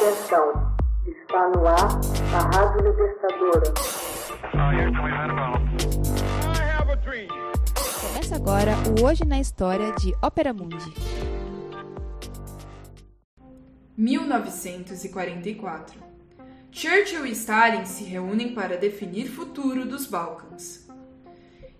Atenção, está no ar a Rádio Libertadora. Começa agora o Hoje na História de Ópera Mundi. 1944. Churchill e Stalin se reúnem para definir futuro dos Balcãs.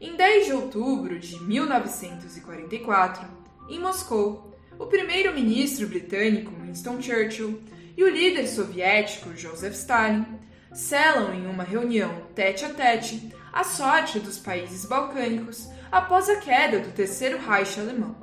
Em 10 de outubro de 1944, em Moscou, o primeiro-ministro britânico Winston Churchill e o líder soviético Joseph Stalin selam em uma reunião tete a tete a sorte dos países balcânicos após a queda do Terceiro Reich alemão.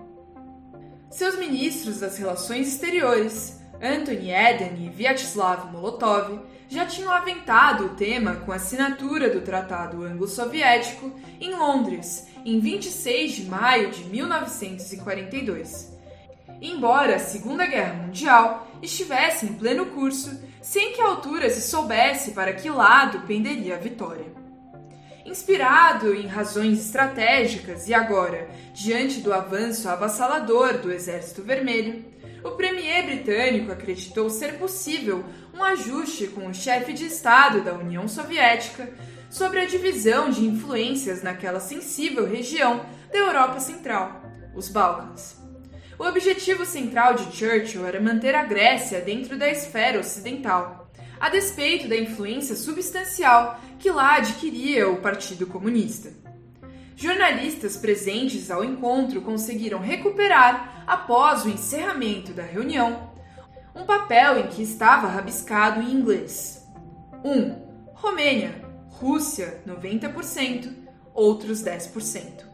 Seus ministros das Relações Exteriores, Anthony Eden e Vyacheslav Molotov, já tinham aventado o tema com a assinatura do Tratado Anglo-Soviético em Londres, em 26 de maio de 1942 embora a Segunda Guerra Mundial estivesse em pleno curso, sem que a altura se soubesse para que lado penderia a vitória. Inspirado em razões estratégicas e agora, diante do avanço avassalador do Exército Vermelho, o premier britânico acreditou ser possível um ajuste com o chefe de Estado da União Soviética sobre a divisão de influências naquela sensível região da Europa Central, os Balcãs. O objetivo central de Churchill era manter a Grécia dentro da esfera ocidental, a despeito da influência substancial que lá adquiria o Partido Comunista. Jornalistas presentes ao encontro conseguiram recuperar, após o encerramento da reunião, um papel em que estava rabiscado em inglês. 1. Um, Romênia, Rússia, 90%, outros 10%.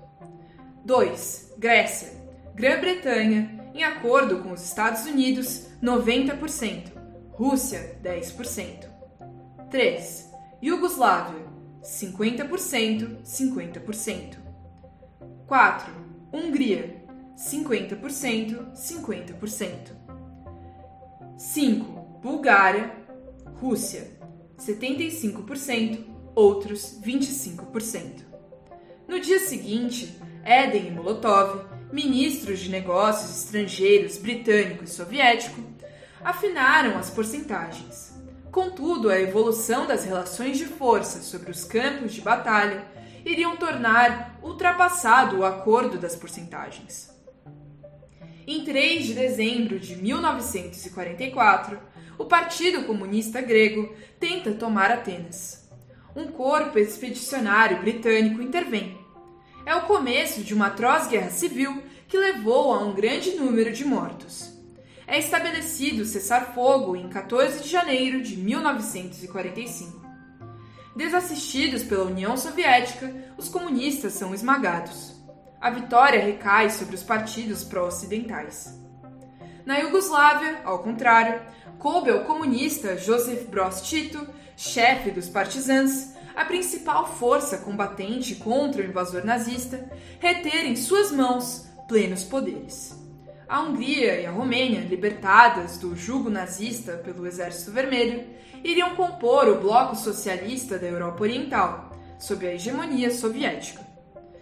2. Grécia, Grã-Bretanha, em acordo com os Estados Unidos, 90%, Rússia, 10%. 3. Iugoslávia, 50%, 50%. 4. Hungria, 50%, 50%. 5. Bulgária, Rússia, 75%, outros 25%. No dia seguinte, Eden e Molotov ministros de negócios estrangeiros britânico e soviético afinaram as porcentagens. Contudo, a evolução das relações de força sobre os campos de batalha iriam tornar ultrapassado o acordo das porcentagens. Em 3 de dezembro de 1944, o Partido Comunista Grego tenta tomar Atenas. Um corpo expedicionário britânico intervém é o começo de uma atroz guerra civil que levou a um grande número de mortos. É estabelecido cessar-fogo em 14 de janeiro de 1945. Desassistidos pela União Soviética, os comunistas são esmagados. A vitória recai sobre os partidos pró-ocidentais. Na Iugoslávia, ao contrário, coube ao comunista Joseph Broz Tito, chefe dos partisans, a principal força combatente contra o invasor nazista, reter em suas mãos plenos poderes. A Hungria e a Romênia, libertadas do jugo nazista pelo Exército Vermelho, iriam compor o bloco socialista da Europa Oriental, sob a hegemonia soviética.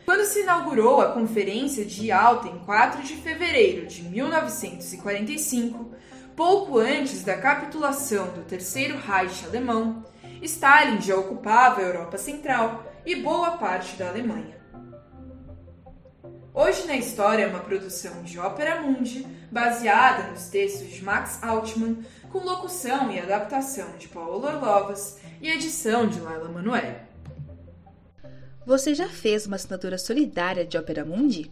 Quando se inaugurou a Conferência de Yalta em 4 de fevereiro de 1945, pouco antes da capitulação do Terceiro Reich alemão, Stalin já ocupava a Europa Central e boa parte da Alemanha. Hoje na História é uma produção de Ópera Mundi, baseada nos textos de Max Altman, com locução e adaptação de Paulo Orlovas e edição de Laila Manoel. Você já fez uma assinatura solidária de Ópera Mundi?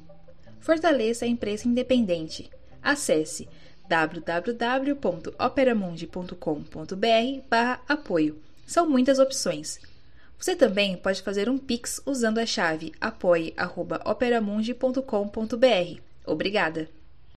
Fortaleça a imprensa independente. Acesse www.operamundi.com.br/apoio são muitas opções. Você também pode fazer um Pix usando a chave apoie.operamundi.com.br. Obrigada!